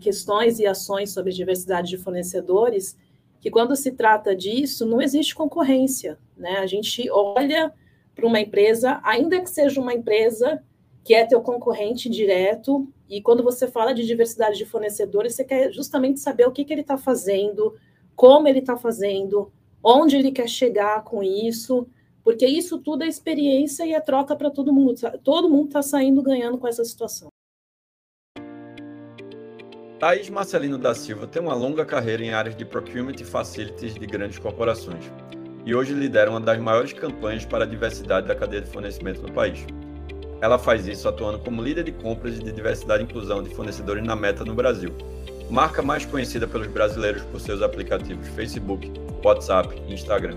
questões e ações sobre diversidade de fornecedores, que quando se trata disso, não existe concorrência. Né? A gente olha para uma empresa, ainda que seja uma empresa que é teu concorrente direto, e quando você fala de diversidade de fornecedores, você quer justamente saber o que, que ele está fazendo, como ele está fazendo, onde ele quer chegar com isso, porque isso tudo é experiência e é troca para todo mundo. Todo mundo está saindo ganhando com essa situação. Thaís Marcelino da Silva tem uma longa carreira em áreas de procurement e facilities de grandes corporações e hoje lidera uma das maiores campanhas para a diversidade da cadeia de fornecimento no país. Ela faz isso atuando como líder de compras de diversidade e inclusão de fornecedores na Meta no Brasil, marca mais conhecida pelos brasileiros por seus aplicativos Facebook, WhatsApp e Instagram.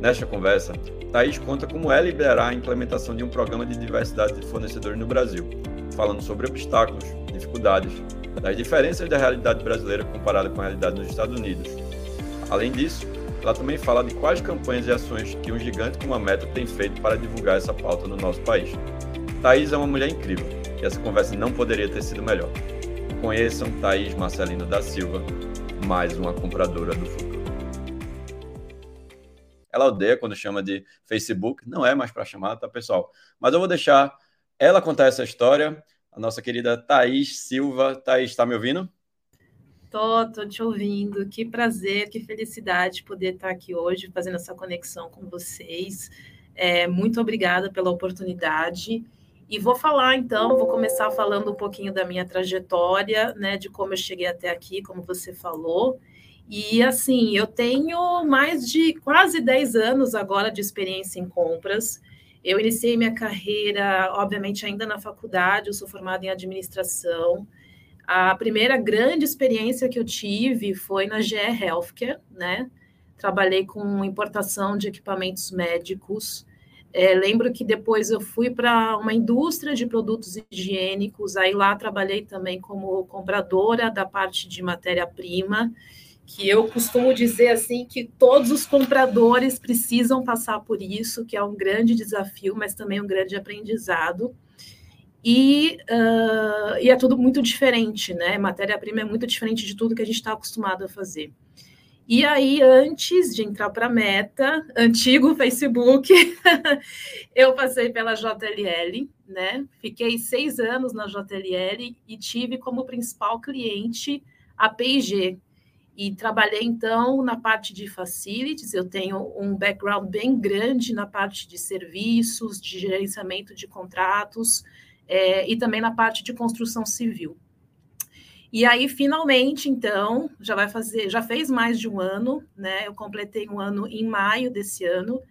Nesta conversa, Thaís conta como é liderar a implementação de um programa de diversidade de fornecedores no Brasil, falando sobre obstáculos, dificuldades das diferenças da realidade brasileira comparada com a realidade nos Estados Unidos. Além disso, ela também fala de quais campanhas e ações que um gigante como a Meta tem feito para divulgar essa pauta no nosso país. Thaís é uma mulher incrível e essa conversa não poderia ter sido melhor. Conheçam Thaís Marcelino da Silva, mais uma compradora do futuro. Ela odeia quando chama de Facebook, não é mais para chamar, tá, pessoal? Mas eu vou deixar ela contar essa história a nossa querida Thaís Silva. Thaís, está me ouvindo? Tô, tô te ouvindo. Que prazer, que felicidade poder estar aqui hoje fazendo essa conexão com vocês. É, muito obrigada pela oportunidade. E vou falar então, vou começar falando um pouquinho da minha trajetória, né, de como eu cheguei até aqui, como você falou. E assim, eu tenho mais de quase 10 anos agora de experiência em compras. Eu iniciei minha carreira, obviamente, ainda na faculdade, eu sou formada em administração. A primeira grande experiência que eu tive foi na GE Healthcare, né? Trabalhei com importação de equipamentos médicos. É, lembro que depois eu fui para uma indústria de produtos higiênicos, aí lá trabalhei também como compradora da parte de matéria-prima que eu costumo dizer assim que todos os compradores precisam passar por isso, que é um grande desafio, mas também um grande aprendizado. E, uh, e é tudo muito diferente, né? Matéria-prima é muito diferente de tudo que a gente está acostumado a fazer. E aí, antes de entrar para a Meta, antigo Facebook, eu passei pela JLL, né? Fiquei seis anos na JLL e tive como principal cliente a P&G, e trabalhei então na parte de facilities. Eu tenho um background bem grande na parte de serviços, de gerenciamento de contratos é, e também na parte de construção civil. E aí, finalmente, então, já vai fazer, já fez mais de um ano, né? Eu completei um ano em maio desse ano,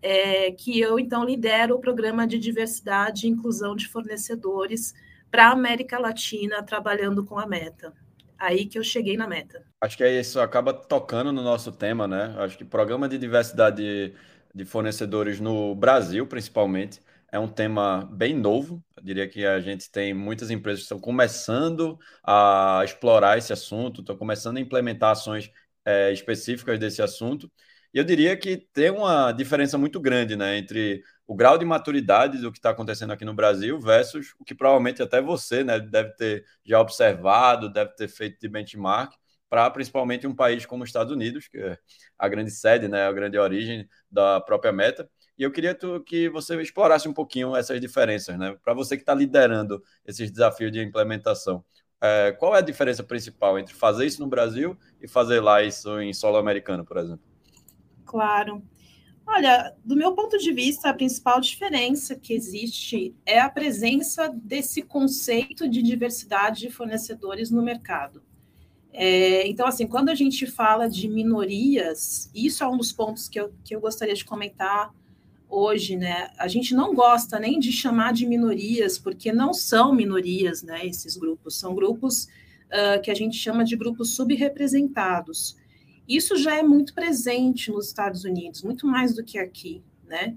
é, que eu então lidero o programa de diversidade e inclusão de fornecedores para a América Latina, trabalhando com a Meta aí que eu cheguei na meta. Acho que isso acaba tocando no nosso tema, né? Acho que programa de diversidade de fornecedores no Brasil, principalmente, é um tema bem novo. Eu diria que a gente tem muitas empresas que estão começando a explorar esse assunto, estão começando a implementar ações é, específicas desse assunto. E eu diria que tem uma diferença muito grande né, entre o grau de maturidade do que está acontecendo aqui no Brasil versus o que provavelmente até você né, deve ter já observado, deve ter feito de benchmark para principalmente um país como os Estados Unidos, que é a grande sede, né, a grande origem da própria meta. E eu queria que você explorasse um pouquinho essas diferenças, né? Para você que está liderando esses desafios de implementação, é, qual é a diferença principal entre fazer isso no Brasil e fazer lá isso em solo americano, por exemplo? Claro. Olha, do meu ponto de vista, a principal diferença que existe é a presença desse conceito de diversidade de fornecedores no mercado. É, então, assim, quando a gente fala de minorias, isso é um dos pontos que eu, que eu gostaria de comentar hoje, né? A gente não gosta nem de chamar de minorias, porque não são minorias, né? Esses grupos são grupos uh, que a gente chama de grupos subrepresentados. Isso já é muito presente nos Estados Unidos, muito mais do que aqui, né?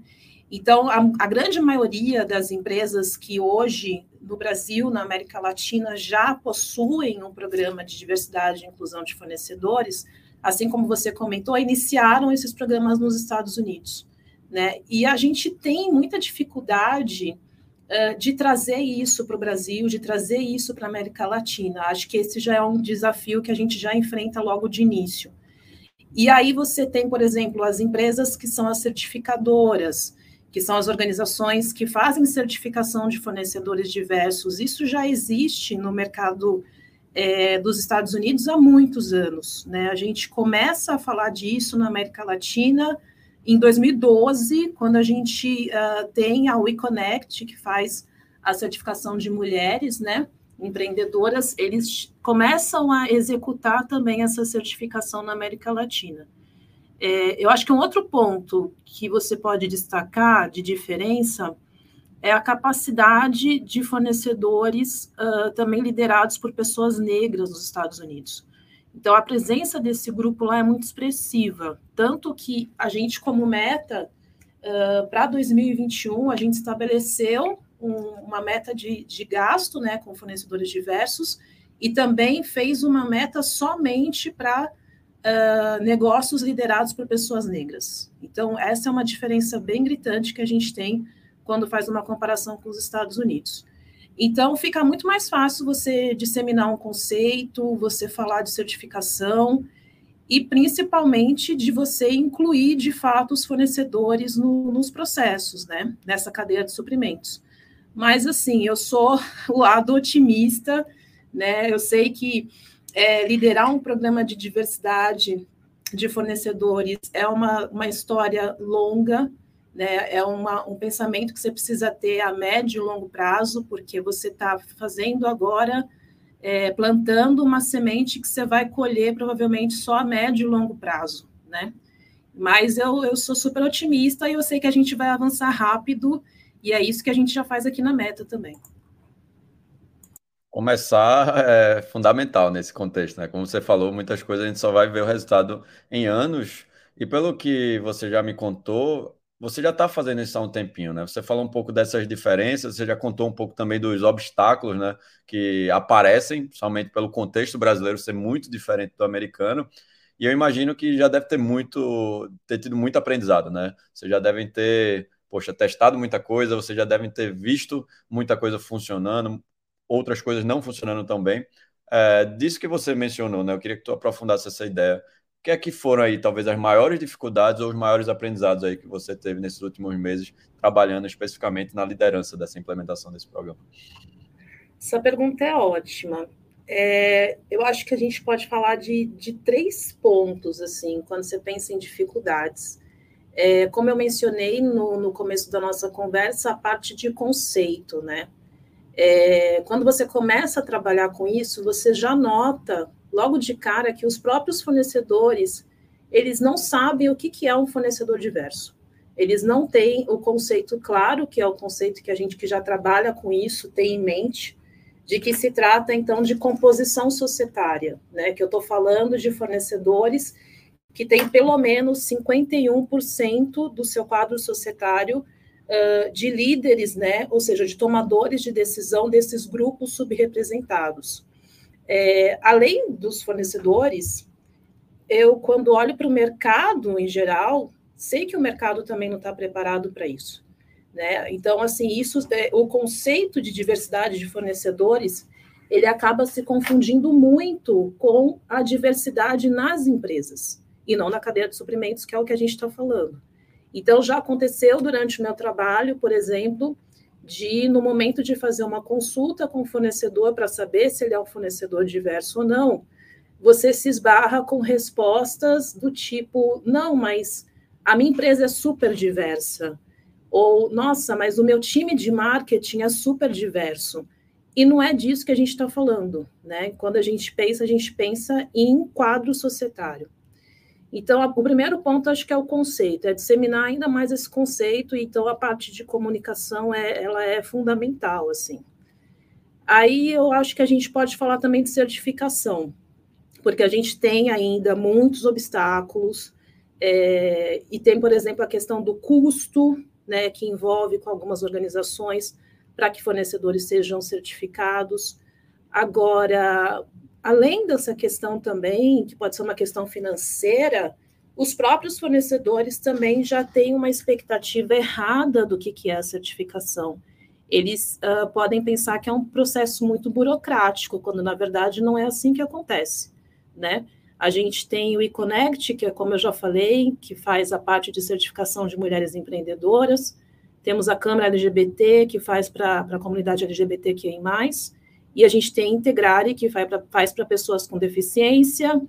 Então, a, a, grande maioria das empresas que hoje no Brasil, na América Latina, já possuem um programa de diversidade e inclusão de fornecedores, assim como você comentou, iniciaram esses programas nos Estados Unidos, né? E a gente tem muita dificuldade de trazer isso para o Brasil, de trazer isso para a América Latina. Acho que esse já é um desafio que a gente já enfrenta logo de início. E aí você tem, por exemplo, as empresas que são as certificadoras, que são as organizações que fazem certificação de fornecedores diversos. Isso já existe no mercado é, dos Estados Unidos há muitos anos. Né? A gente começa a falar disso na América Latina em 2012, quando a gente uh, tem a WeConnect, que faz a certificação de mulheres, né? Empreendedoras, eles começam a executar também essa certificação na América Latina. É, eu acho que um outro ponto que você pode destacar de diferença é a capacidade de fornecedores uh, também liderados por pessoas negras nos Estados Unidos. Então, a presença desse grupo lá é muito expressiva, tanto que a gente, como meta, uh, para 2021, a gente estabeleceu um, uma meta de, de gasto né, com fornecedores diversos e também fez uma meta somente para uh, negócios liderados por pessoas negras. Então, essa é uma diferença bem gritante que a gente tem quando faz uma comparação com os Estados Unidos. Então, fica muito mais fácil você disseminar um conceito, você falar de certificação e, principalmente, de você incluir, de fato, os fornecedores no, nos processos, né? Nessa cadeia de suprimentos. Mas, assim, eu sou o lado otimista, né? Eu sei que é, liderar um programa de diversidade de fornecedores é uma, uma história longa, né? É uma, um pensamento que você precisa ter a médio e longo prazo, porque você está fazendo agora, é, plantando uma semente que você vai colher provavelmente só a médio e longo prazo, né? Mas eu, eu sou super otimista e eu sei que a gente vai avançar rápido e é isso que a gente já faz aqui na Meta também. Começar é fundamental nesse contexto, né? Como você falou, muitas coisas a gente só vai ver o resultado em anos. E pelo que você já me contou, você já está fazendo isso há um tempinho, né? Você falou um pouco dessas diferenças, você já contou um pouco também dos obstáculos, né? Que aparecem, somente pelo contexto brasileiro ser muito diferente do americano. E eu imagino que já deve ter muito, ter tido muito aprendizado, né? Vocês já devem ter poxa, testado muita coisa, vocês já devem ter visto muita coisa funcionando, outras coisas não funcionando tão bem. É, disso que você mencionou, né? Eu queria que tu aprofundasse essa ideia. O que é que foram aí, talvez, as maiores dificuldades ou os maiores aprendizados aí que você teve nesses últimos meses, trabalhando especificamente na liderança dessa implementação desse programa? Essa pergunta é ótima. É, eu acho que a gente pode falar de, de três pontos, assim, quando você pensa em dificuldades. É, como eu mencionei no, no, começo da nossa conversa, a parte de conceito, né? É, quando você começa a trabalhar com isso, você já nota logo de cara que os próprios fornecedores eles não sabem o que, que é um fornecedor diverso. Eles não têm o conceito claro, que é o conceito que a gente que já trabalha com isso tem em mente, de que se trata então de composição societária, né? Que eu estou falando de fornecedores que tem pelo menos 51% do seu quadro societário uh, de líderes, né, ou seja, de tomadores de decisão desses grupos subrepresentados. É, além dos fornecedores, eu, quando olho para o mercado em geral, sei que o mercado também não está preparado para isso. Né? Então, assim, isso, é, o conceito de diversidade de fornecedores, ele acaba se confundindo muito com a diversidade nas empresas e não na cadeia de suprimentos, que é o que a gente está falando. Então, já aconteceu durante o meu trabalho, por exemplo, de, no momento de fazer uma consulta com o fornecedor para saber se ele é um fornecedor diverso ou não, você se esbarra com respostas do tipo: não, mas a minha empresa é super diversa. Ou, nossa, mas o meu time de marketing é super diverso. E não é disso que a gente está falando, né? Quando a gente pensa, a gente pensa em quadro societário. Então, a, o primeiro ponto acho que é o conceito, é disseminar ainda mais esse conceito, então a parte de comunicação é, ela é fundamental, assim. Aí eu acho que a gente pode falar também de certificação, porque a gente tem ainda muitos obstáculos, é, e tem, por exemplo, a questão do custo, né, que envolve com algumas organizações para que fornecedores sejam certificados. Agora, além dessa questão também, que pode ser uma questão financeira, os próprios fornecedores também já têm uma expectativa errada do que, que é a certificação. eles uh, podem pensar que é um processo muito burocrático, quando na verdade não é assim que acontece, né? A gente tem o eConnect, que é como eu já falei, que faz a parte de certificação de mulheres empreendedoras. Temos a Câmara LGBT, que faz para a comunidade LGBTQI+, e a gente tem Integrare, que faz para pessoas com deficiência,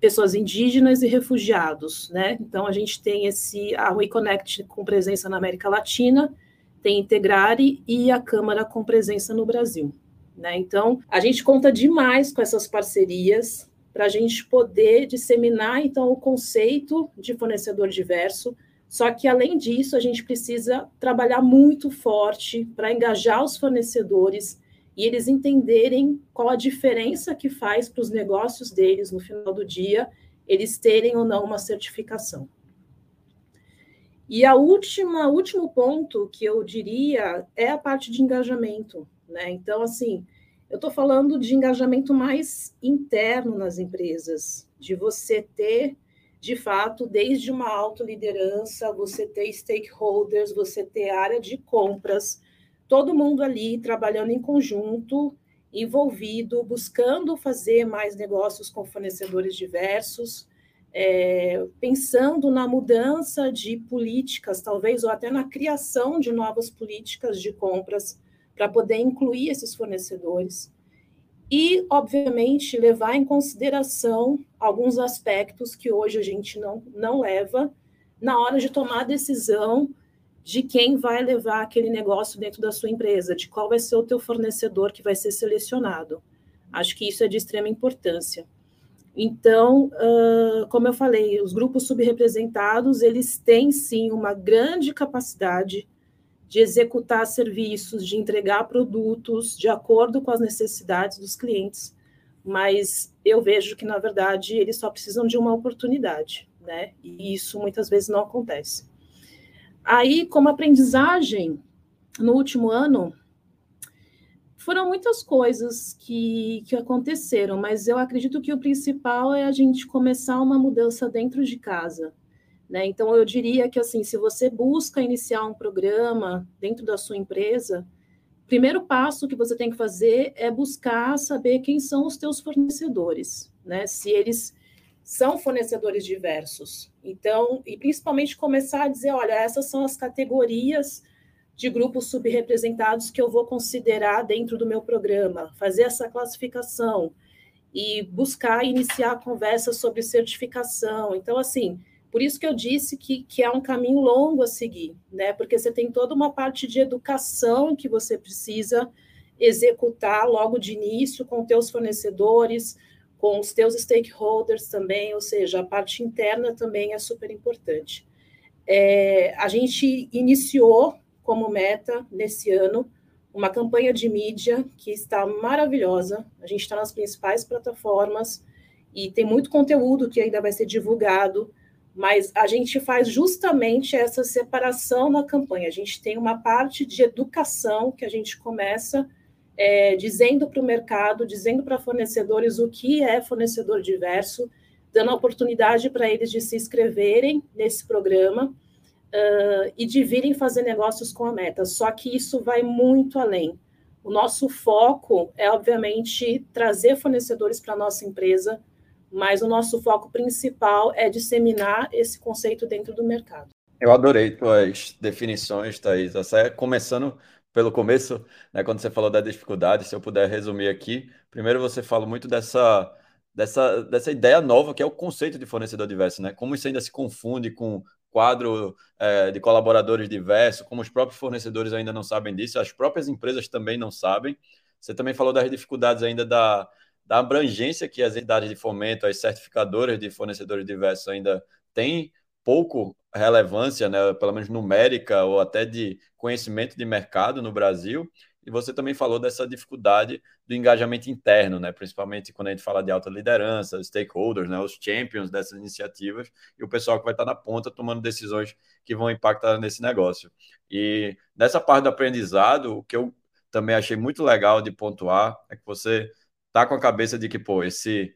pessoas indígenas e refugiados, né? Então a gente tem esse a WeConnect com presença na América Latina, tem Integrare e a Câmara com presença no Brasil, né? Então a gente conta demais com essas parcerias para a gente poder disseminar então o conceito de fornecedor diverso. Só que além disso a gente precisa trabalhar muito forte para engajar os fornecedores e eles entenderem qual a diferença que faz para os negócios deles no final do dia eles terem ou não uma certificação. E a última, último ponto que eu diria é a parte de engajamento, né? Então, assim, eu estou falando de engajamento mais interno nas empresas, de você ter, de fato, desde uma autoliderança, você ter stakeholders, você ter área de compras, todo mundo ali trabalhando em conjunto, envolvido, buscando fazer mais negócios com fornecedores diversos, é, pensando na mudança de políticas, talvez, ou até na criação de novas políticas de compras para poder incluir esses fornecedores. E, obviamente, levar em consideração alguns aspectos que hoje a gente não, não leva na hora de tomar a decisão de quem vai levar aquele negócio dentro da sua empresa, de qual vai ser o teu fornecedor que vai ser selecionado. Acho que isso é de extrema importância. Então, como eu falei, os grupos subrepresentados, eles têm sim uma grande capacidade de executar serviços, de entregar produtos de acordo com as necessidades dos clientes, mas eu vejo que, na verdade, eles só precisam de uma oportunidade, né? E isso muitas vezes não acontece. Aí, como aprendizagem, no último ano, foram muitas coisas que, que aconteceram, mas eu acredito que o principal é a gente começar uma mudança dentro de casa. Né? Então, eu diria que, assim, se você busca iniciar um programa dentro da sua empresa, o primeiro passo que você tem que fazer é buscar saber quem são os teus fornecedores, né? Se eles são fornecedores diversos. Então, e principalmente começar a dizer, olha, essas são as categorias de grupos subrepresentados que eu vou considerar dentro do meu programa, fazer essa classificação e buscar iniciar a conversa sobre certificação. Então, assim, por isso que eu disse que, que é um caminho longo a seguir, né? Porque você tem toda uma parte de educação que você precisa executar logo de início com teus fornecedores, com os teus stakeholders também, ou seja, a parte interna também é super importante. É, a gente iniciou como meta nesse ano uma campanha de mídia que está maravilhosa. A gente está nas principais plataformas e tem muito conteúdo que ainda vai ser divulgado, mas a gente faz justamente essa separação na campanha. A gente tem uma parte de educação que a gente começa é, dizendo para o mercado, dizendo para fornecedores o que é fornecedor diverso, dando a oportunidade para eles de se inscreverem nesse programa uh, e de virem fazer negócios com a Meta. Só que isso vai muito além. O nosso foco é, obviamente, trazer fornecedores para a nossa empresa, mas o nosso foco principal é disseminar esse conceito dentro do mercado. Eu adorei tuas definições, Thaís. Essa começando pelo começo, né, quando você falou da dificuldade, se eu puder resumir aqui, primeiro você fala muito dessa, dessa, dessa ideia nova que é o conceito de fornecedor diverso, né? Como isso ainda se confunde com quadro é, de colaboradores diversos, como os próprios fornecedores ainda não sabem disso, as próprias empresas também não sabem. Você também falou das dificuldades ainda da, da abrangência que as entidades de fomento, as certificadoras de fornecedores diversos ainda têm pouco relevância, né, pelo menos numérica ou até de conhecimento de mercado no Brasil. E você também falou dessa dificuldade do engajamento interno, né? principalmente quando a gente fala de alta liderança, stakeholders, né? os champions dessas iniciativas e o pessoal que vai estar na ponta tomando decisões que vão impactar nesse negócio. E nessa parte do aprendizado, o que eu também achei muito legal de pontuar é que você está com a cabeça de que, pô, esse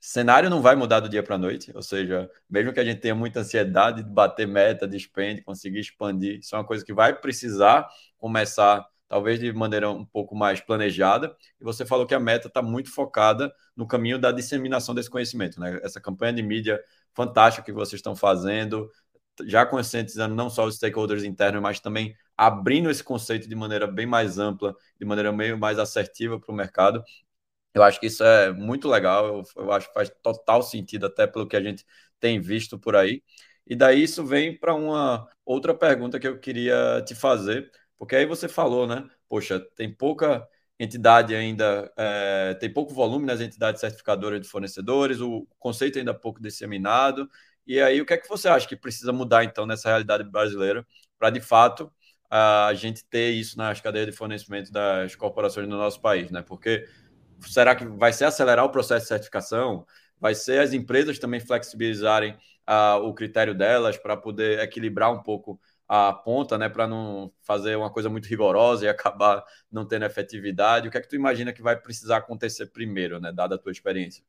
cenário não vai mudar do dia para a noite, ou seja, mesmo que a gente tenha muita ansiedade de bater meta, de spend, conseguir expandir, isso é uma coisa que vai precisar começar talvez de maneira um pouco mais planejada. E você falou que a meta está muito focada no caminho da disseminação desse conhecimento, né? Essa campanha de mídia fantástica que vocês estão fazendo, já conscientizando não só os stakeholders internos, mas também abrindo esse conceito de maneira bem mais ampla, de maneira meio mais assertiva para o mercado. Eu acho que isso é muito legal, eu, eu acho que faz total sentido, até pelo que a gente tem visto por aí. E daí isso vem para uma outra pergunta que eu queria te fazer, porque aí você falou, né? Poxa, tem pouca entidade ainda, é, tem pouco volume nas entidades certificadoras de fornecedores, o conceito ainda é pouco disseminado. E aí, o que é que você acha que precisa mudar, então, nessa realidade brasileira, para de fato a gente ter isso nas cadeias de fornecimento das corporações no nosso país, né? Porque será que vai ser acelerar o processo de certificação? Vai ser as empresas também flexibilizarem uh, o critério delas para poder equilibrar um pouco a ponta, né, para não fazer uma coisa muito rigorosa e acabar não tendo efetividade. O que é que tu imagina que vai precisar acontecer primeiro, né, dada a tua experiência?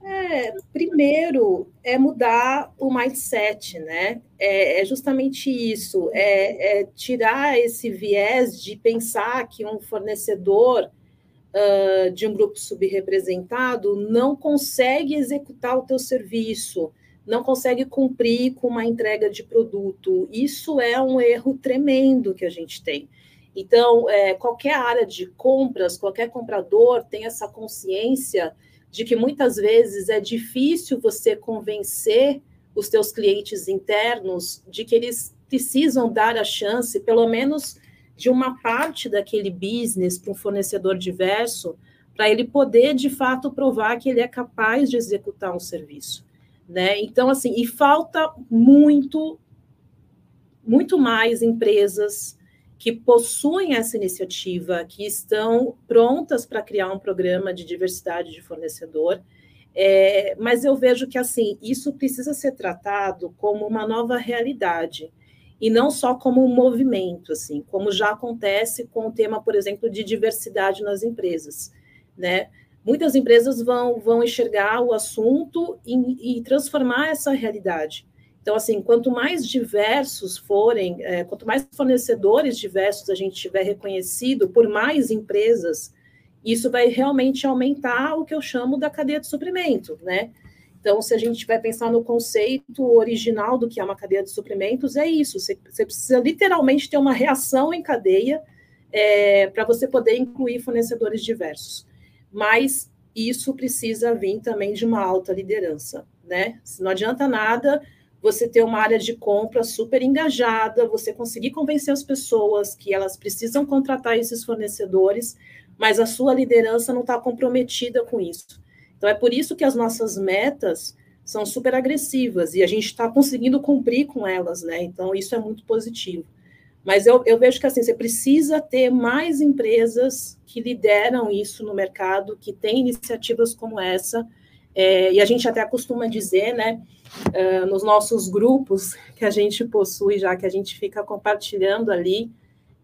É, primeiro é mudar o mindset, né? É, é justamente isso, é, é, tirar esse viés de pensar que um fornecedor uh, de um grupo subrepresentado não consegue executar o teu serviço, não consegue cumprir com uma entrega de produto. Isso é um erro tremendo que a gente tem. Então, é, qualquer área de compras, qualquer comprador tem essa consciência de que muitas vezes é difícil você convencer os teus clientes internos de que eles precisam dar a chance, pelo menos de uma parte daquele business para um fornecedor diverso, para ele poder de fato provar que ele é capaz de executar um serviço, né? Então assim, e falta muito muito mais empresas que possuem essa iniciativa, que estão prontas para criar um programa de diversidade de fornecedor. É, mas eu vejo que assim isso precisa ser tratado como uma nova realidade e não só como um movimento, assim, como já acontece com o tema, por exemplo, de diversidade nas empresas, né? Muitas empresas vão, vão enxergar o assunto e, e transformar essa realidade. Então, assim, quanto mais diversos forem, é, quanto mais fornecedores diversos a gente tiver reconhecido por mais empresas, isso vai realmente aumentar o que eu chamo da cadeia de suprimento, né? Então, se a gente vai pensar no conceito original do que é uma cadeia de suprimentos, é isso. Você, você precisa literalmente ter uma reação em cadeia é, para você poder incluir fornecedores diversos. Mas isso precisa vir também de uma alta liderança, né? Não adianta nada você ter uma área de compra super engajada, você conseguir convencer as pessoas que elas precisam contratar esses fornecedores, mas a sua liderança não está comprometida com isso. Então, é por isso que as nossas metas são super agressivas e a gente está conseguindo cumprir com elas, né? Então, isso é muito positivo. Mas eu, eu vejo que assim, você precisa ter mais empresas que lideram isso no mercado, que têm iniciativas como essa. É, e a gente até costuma dizer, né, uh, nos nossos grupos que a gente possui, já que a gente fica compartilhando ali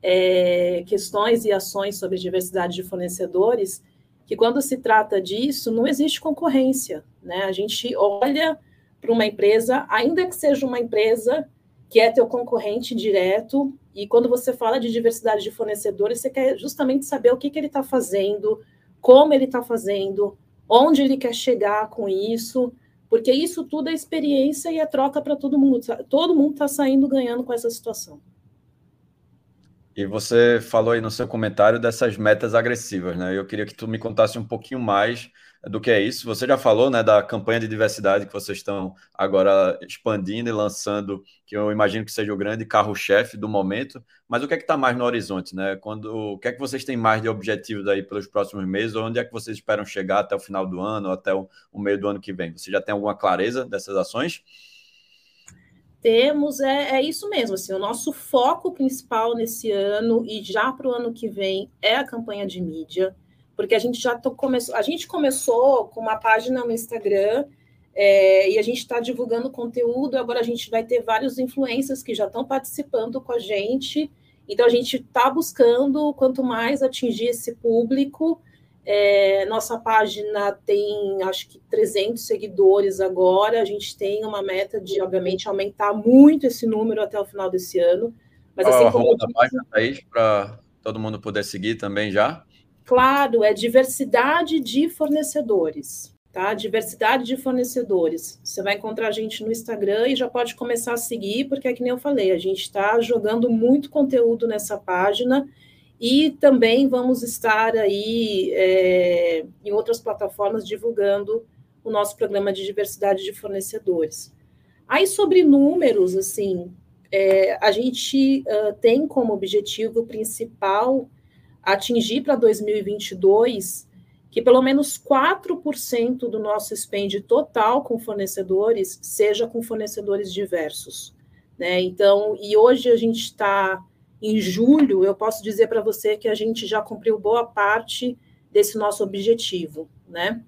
é, questões e ações sobre diversidade de fornecedores, que quando se trata disso, não existe concorrência, né? A gente olha para uma empresa, ainda que seja uma empresa que é teu concorrente direto, e quando você fala de diversidade de fornecedores, você quer justamente saber o que, que ele está fazendo, como ele está fazendo, onde ele quer chegar com isso, porque isso tudo é experiência e é troca para todo mundo. Todo mundo está saindo ganhando com essa situação. E você falou aí no seu comentário dessas metas agressivas, né? Eu queria que tu me contasse um pouquinho mais do que é isso. Você já falou, né, da campanha de diversidade que vocês estão agora expandindo e lançando, que eu imagino que seja o grande carro-chefe do momento. Mas o que é que está mais no horizonte, né? Quando, o que é que vocês têm mais de objetivos aí pelos próximos meses? Onde é que vocês esperam chegar até o final do ano, ou até o, o meio do ano que vem? Você já tem alguma clareza dessas ações? Temos é, é isso mesmo, assim, o nosso foco principal nesse ano e já para o ano que vem é a campanha de mídia, porque a gente já começou, a gente começou com uma página no Instagram é, e a gente está divulgando conteúdo, agora a gente vai ter vários influencers que já estão participando com a gente, então a gente está buscando quanto mais atingir esse público, é, nossa página tem, acho que 300 seguidores agora. A gente tem uma meta de, obviamente, aumentar muito esse número até o final desse ano. Mas, assim, a como da página, Thaís, para todo mundo poder seguir também já? Claro, é diversidade de fornecedores, tá? Diversidade de fornecedores. Você vai encontrar a gente no Instagram e já pode começar a seguir, porque é que nem eu falei, a gente está jogando muito conteúdo nessa página e também vamos estar aí é, em outras plataformas divulgando o nosso programa de diversidade de fornecedores. Aí, sobre números, assim, é, a gente uh, tem como objetivo principal atingir para 2022 que pelo menos 4% do nosso spend total com fornecedores seja com fornecedores diversos. Né? Então, e hoje a gente está em julho, eu posso dizer para você que a gente já cumpriu boa parte desse nosso objetivo, né?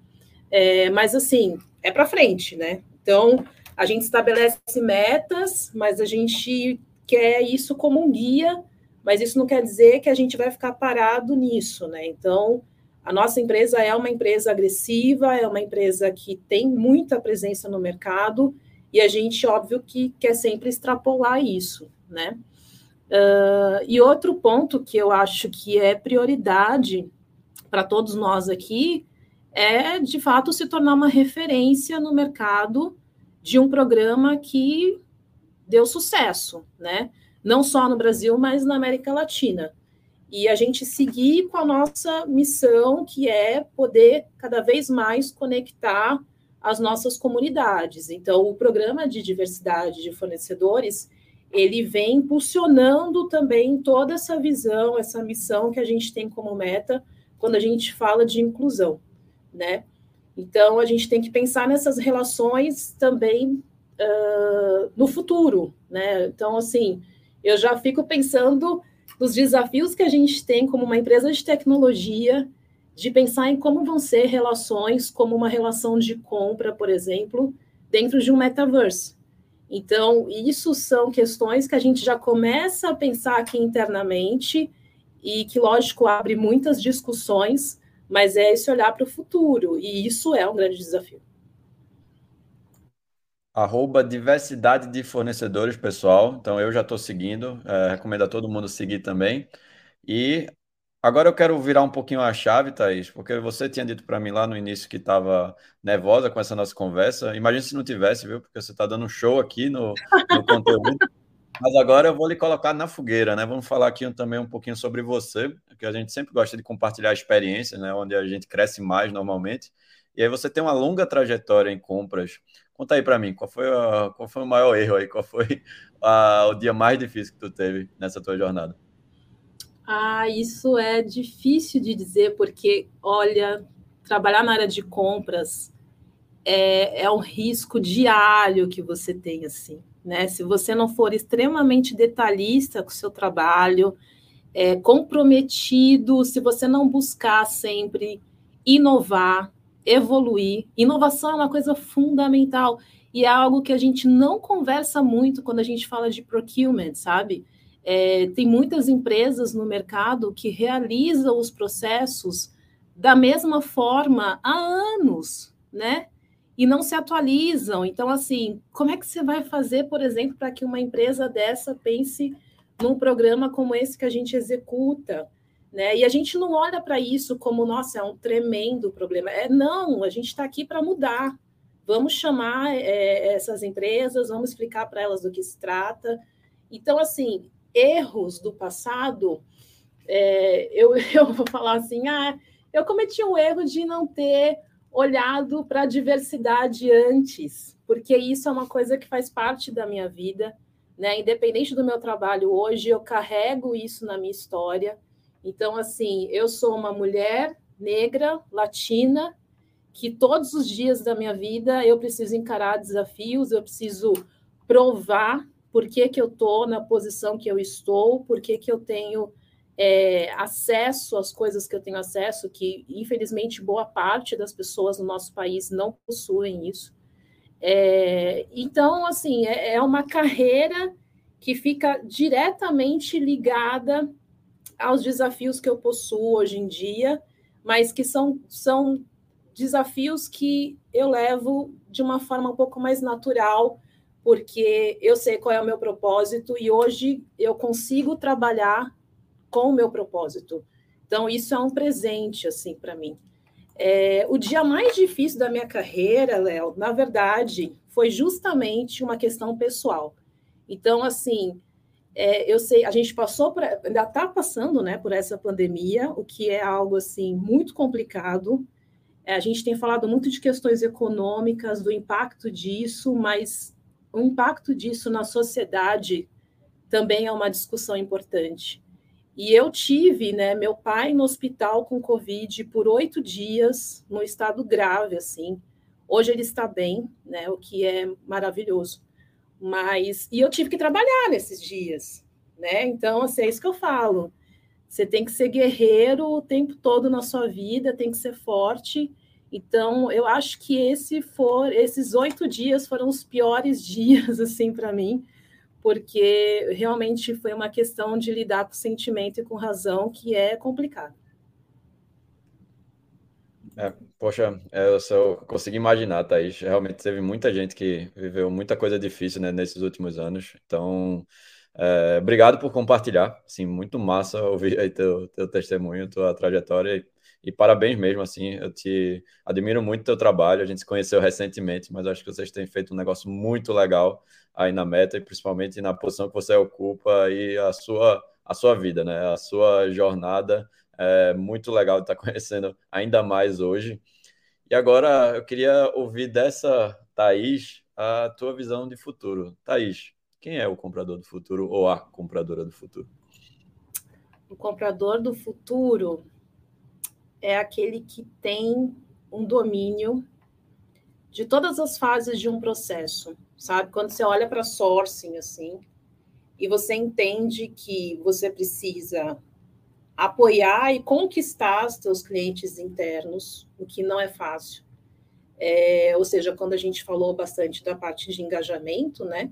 É, mas assim, é para frente, né? Então, a gente estabelece metas, mas a gente quer isso como um guia, mas isso não quer dizer que a gente vai ficar parado nisso, né? Então, a nossa empresa é uma empresa agressiva, é uma empresa que tem muita presença no mercado, e a gente, óbvio, que quer sempre extrapolar isso, né? Uh, e outro ponto que eu acho que é prioridade para todos nós aqui é, de fato, se tornar uma referência no mercado de um programa que deu sucesso, né? Não só no Brasil, mas na América Latina. E a gente seguir com a nossa missão, que é poder cada vez mais conectar as nossas comunidades. Então, o programa de diversidade de fornecedores ele vem impulsionando também toda essa visão, essa missão que a gente tem como meta quando a gente fala de inclusão, né? Então, a gente tem que pensar nessas relações também uh, no futuro, né? Então, assim, eu já fico pensando nos desafios que a gente tem como uma empresa de tecnologia, de pensar em como vão ser relações, como uma relação de compra, por exemplo, dentro de um metaverse. Então, isso são questões que a gente já começa a pensar aqui internamente e que, lógico, abre muitas discussões, mas é esse olhar para o futuro, e isso é um grande desafio. Arroba diversidade de fornecedores, pessoal. Então, eu já estou seguindo, é, recomendo a todo mundo seguir também. E Agora eu quero virar um pouquinho a chave, Thaís, porque você tinha dito para mim lá no início que estava nervosa com essa nossa conversa. Imagina se não tivesse, viu? Porque você está dando um show aqui no, no conteúdo. Mas agora eu vou lhe colocar na fogueira, né? Vamos falar aqui também um pouquinho sobre você, que a gente sempre gosta de compartilhar experiências, né? Onde a gente cresce mais normalmente. E aí você tem uma longa trajetória em compras. Conta aí para mim, qual foi, a, qual foi o maior erro aí? Qual foi a, o dia mais difícil que tu teve nessa tua jornada? Ah, isso é difícil de dizer, porque, olha, trabalhar na área de compras é, é um risco diário que você tem, assim, né? Se você não for extremamente detalhista com o seu trabalho, é, comprometido, se você não buscar sempre inovar, evoluir, inovação é uma coisa fundamental e é algo que a gente não conversa muito quando a gente fala de procurement, sabe? É, tem muitas empresas no mercado que realizam os processos da mesma forma há anos, né? E não se atualizam. Então, assim, como é que você vai fazer, por exemplo, para que uma empresa dessa pense num programa como esse que a gente executa? Né? E a gente não olha para isso como, nossa, é um tremendo problema. É não, a gente está aqui para mudar. Vamos chamar é, essas empresas, vamos explicar para elas do que se trata. Então, assim, erros do passado, é, eu, eu vou falar assim: ah, eu cometi um erro de não ter olhado para a diversidade antes, porque isso é uma coisa que faz parte da minha vida, né? Independente do meu trabalho hoje, eu carrego isso na minha história. Então, assim, eu sou uma mulher negra, latina, que todos os dias da minha vida eu preciso encarar desafios, eu preciso provar por que, que eu estou na posição que eu estou, por que, que eu tenho é, acesso às coisas que eu tenho acesso, que infelizmente boa parte das pessoas no nosso país não possuem isso. É, então, assim, é, é uma carreira que fica diretamente ligada aos desafios que eu possuo hoje em dia, mas que são, são desafios que eu levo de uma forma um pouco mais natural, porque eu sei qual é o meu propósito e hoje eu consigo trabalhar com o meu propósito. Então, isso é um presente, assim, para mim. É, o dia mais difícil da minha carreira, Léo, na verdade, foi justamente uma questão pessoal. Então, assim, é, eu sei, a gente passou por, ainda está passando, né, por essa pandemia, o que é algo assim muito complicado. É, a gente tem falado muito de questões econômicas, do impacto disso, mas o impacto disso na sociedade também é uma discussão importante. E eu tive, né, meu pai no hospital com Covid por oito dias, no estado grave, assim. Hoje ele está bem, né, o que é maravilhoso. Mas, e eu tive que trabalhar nesses dias, né? Então, assim, é isso que eu falo. Você tem que ser guerreiro o tempo todo na sua vida, tem que ser forte. Então, eu acho que esse for, esses oito dias foram os piores dias, assim, para mim, porque realmente foi uma questão de lidar com sentimento e com razão que é complicado. É, poxa, é, eu só consegui imaginar, Thaís. Realmente teve muita gente que viveu muita coisa difícil né, nesses últimos anos. Então, é, obrigado por compartilhar. Assim, muito massa ouvir aí teu, teu testemunho, tua trajetória. E, e, parabéns mesmo, assim. Eu te admiro muito teu trabalho. A gente se conheceu recentemente, mas acho que vocês têm feito um negócio muito legal aí na meta e principalmente na posição que você ocupa e a sua, a sua vida, né? A sua jornada é muito legal de estar conhecendo ainda mais hoje. E agora eu queria ouvir dessa Thaís a tua visão de futuro. Thaís, quem é o comprador do futuro ou a compradora do futuro? O comprador do futuro é aquele que tem um domínio de todas as fases de um processo, sabe? Quando você olha para sourcing assim, e você entende que você precisa apoiar e conquistar os seus clientes internos, o que não é fácil. É, ou seja, quando a gente falou bastante da parte de engajamento, né?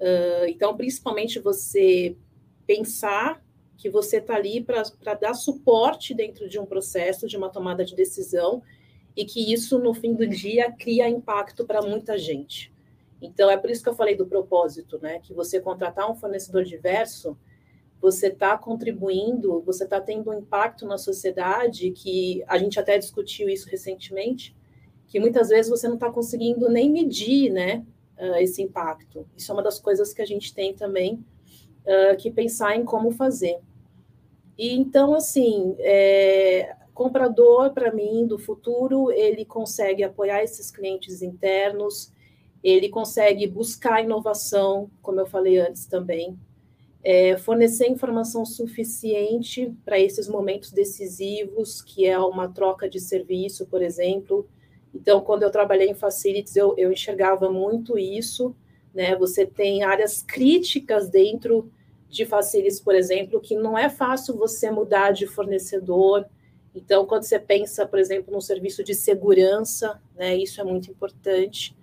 Uh, então, principalmente você pensar que você está ali para dar suporte dentro de um processo, de uma tomada de decisão, e que isso, no fim do dia, cria impacto para muita gente. Então, é por isso que eu falei do propósito, né? Que você contratar um fornecedor diverso você está contribuindo, você está tendo um impacto na sociedade que a gente até discutiu isso recentemente, que muitas vezes você não está conseguindo nem medir, né, uh, esse impacto. Isso é uma das coisas que a gente tem também uh, que pensar em como fazer. E então, assim, é, comprador para mim do futuro, ele consegue apoiar esses clientes internos, ele consegue buscar inovação, como eu falei antes também, é, fornecer informação suficiente para esses momentos decisivos, que é uma troca de serviço, por exemplo. Então, quando eu trabalhei em facilities, eu, eu enxergava muito isso. Né? Você tem áreas críticas dentro de facilities, por exemplo, que não é fácil você mudar de fornecedor. Então, quando você pensa, por exemplo, no serviço de segurança, né, isso é muito importante.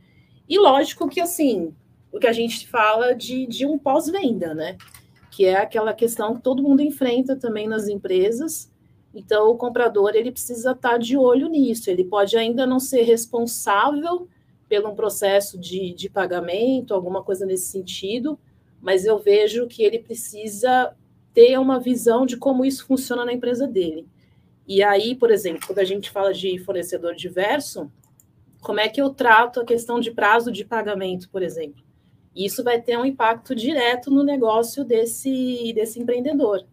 E lógico que, assim, o que a gente fala de, de um pós-venda, né? que é aquela questão que todo mundo enfrenta também nas empresas. Então, o comprador ele precisa estar de olho nisso. Ele pode ainda não ser responsável pelo um processo de, de pagamento, alguma coisa nesse sentido, mas eu vejo que ele precisa ter uma visão de como isso funciona na empresa dele. E aí, por exemplo, quando a gente fala de fornecedor diverso, como é que eu trato a questão de prazo de pagamento, por exemplo? Isso vai ter um impacto direto no negócio desse, desse empreendedor.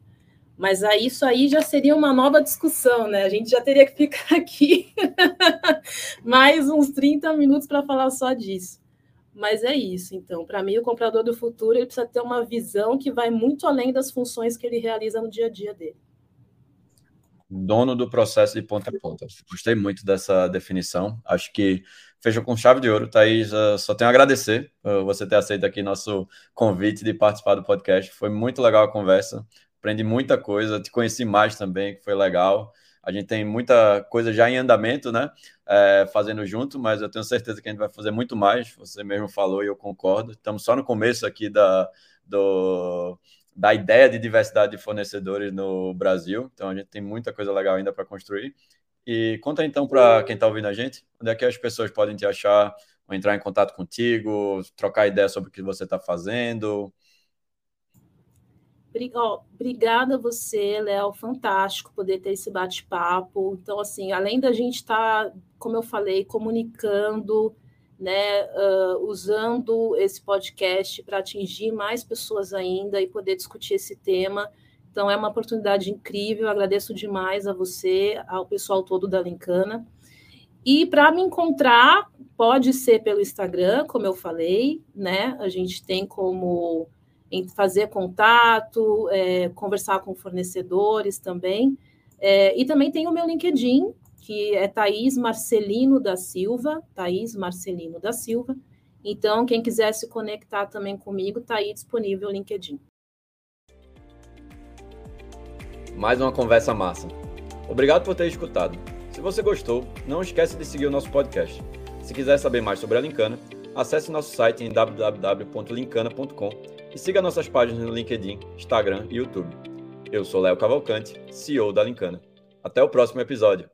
Mas aí, isso aí já seria uma nova discussão, né? A gente já teria que ficar aqui mais uns 30 minutos para falar só disso. Mas é isso, então. Para mim, o comprador do futuro ele precisa ter uma visão que vai muito além das funções que ele realiza no dia a dia dele. Dono do processo de ponta a ponta. Gostei muito dessa definição. Acho que fechou com chave de ouro. Thaís, só tenho a agradecer por você ter aceito aqui nosso convite de participar do podcast. Foi muito legal a conversa, aprendi muita coisa, te conheci mais também, que foi legal. A gente tem muita coisa já em andamento, né? É, fazendo junto, mas eu tenho certeza que a gente vai fazer muito mais. Você mesmo falou e eu concordo. Estamos só no começo aqui da, do, da ideia de diversidade de fornecedores no Brasil. Então a gente tem muita coisa legal ainda para construir. E conta então para quem está ouvindo a gente, onde é que as pessoas podem te achar, ou entrar em contato contigo, trocar ideia sobre o que você está fazendo? Obrigada a você, Léo. Fantástico poder ter esse bate-papo. Então, assim, além da gente estar, tá, como eu falei, comunicando, né, uh, usando esse podcast para atingir mais pessoas ainda e poder discutir esse tema. Então, é uma oportunidade incrível. Agradeço demais a você, ao pessoal todo da Lincana. E para me encontrar, pode ser pelo Instagram, como eu falei, né? A gente tem como fazer contato, é, conversar com fornecedores também. É, e também tem o meu LinkedIn, que é Thaís Marcelino da Silva, Thaís Marcelino da Silva. Então, quem quiser se conectar também comigo, está aí disponível o LinkedIn. Mais uma conversa massa. Obrigado por ter escutado. Se você gostou, não esqueça de seguir o nosso podcast. Se quiser saber mais sobre a Lincana, acesse nosso site em www.lincana.com e siga nossas páginas no LinkedIn, Instagram e YouTube. Eu sou Léo Cavalcante, CEO da Lincana. Até o próximo episódio.